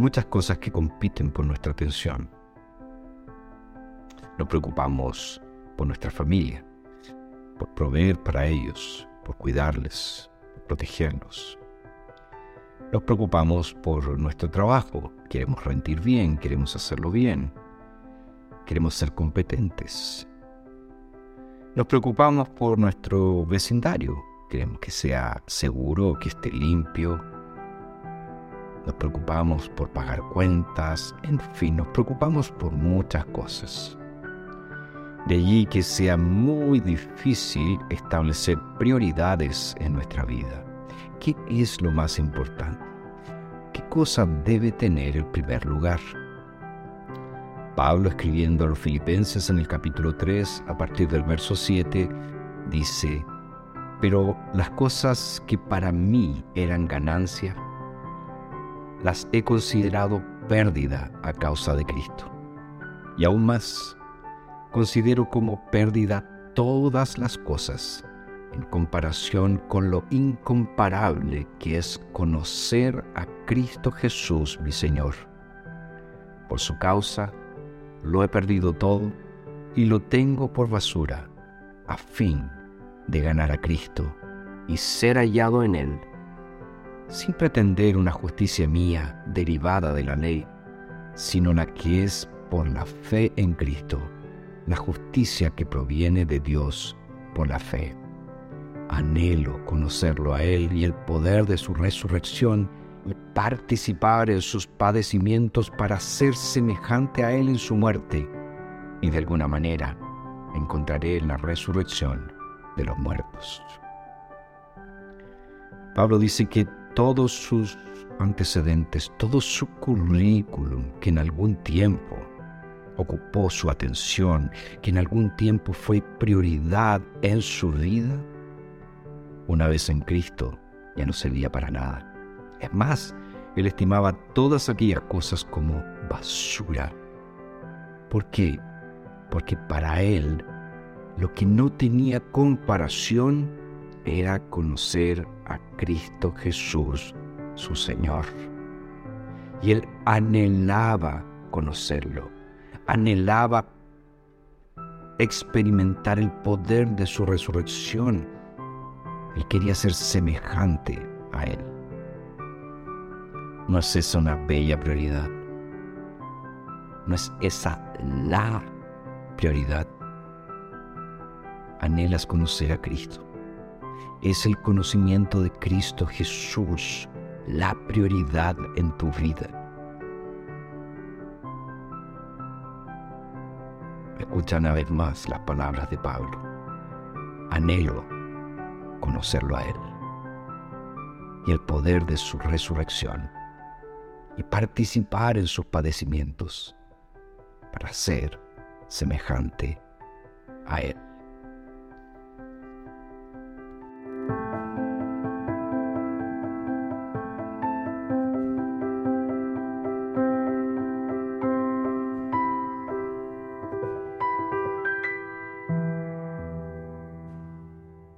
muchas cosas que compiten por nuestra atención. Nos preocupamos por nuestra familia, por proveer para ellos, por cuidarles, por protegerlos. Nos preocupamos por nuestro trabajo, queremos rendir bien, queremos hacerlo bien, queremos ser competentes. Nos preocupamos por nuestro vecindario, queremos que sea seguro, que esté limpio. Nos preocupamos por pagar cuentas, en fin, nos preocupamos por muchas cosas. De allí que sea muy difícil establecer prioridades en nuestra vida. ¿Qué es lo más importante? ¿Qué cosa debe tener el primer lugar? Pablo escribiendo a los filipenses en el capítulo 3, a partir del verso 7, dice, pero las cosas que para mí eran ganancia, las he considerado pérdida a causa de Cristo. Y aún más, considero como pérdida todas las cosas en comparación con lo incomparable que es conocer a Cristo Jesús mi Señor. Por su causa, lo he perdido todo y lo tengo por basura, a fin de ganar a Cristo y ser hallado en Él, sin pretender una justicia mía derivada de la ley, sino la que es por la fe en Cristo la justicia que proviene de Dios por la fe. Anhelo conocerlo a Él y el poder de su resurrección y participar en sus padecimientos para ser semejante a Él en su muerte y de alguna manera encontraré la resurrección de los muertos. Pablo dice que todos sus antecedentes, todo su currículum que en algún tiempo ocupó su atención, que en algún tiempo fue prioridad en su vida, una vez en Cristo ya no servía para nada. Es más, él estimaba todas aquellas cosas como basura. ¿Por qué? Porque para él lo que no tenía comparación era conocer a Cristo Jesús, su Señor. Y él anhelaba conocerlo anhelaba experimentar el poder de su resurrección. Él quería ser semejante a Él. ¿No es esa una bella prioridad? ¿No es esa la prioridad? Anhelas conocer a Cristo. Es el conocimiento de Cristo Jesús la prioridad en tu vida. Escucha una vez más las palabras de Pablo. Anhelo conocerlo a Él y el poder de su resurrección y participar en sus padecimientos para ser semejante a Él.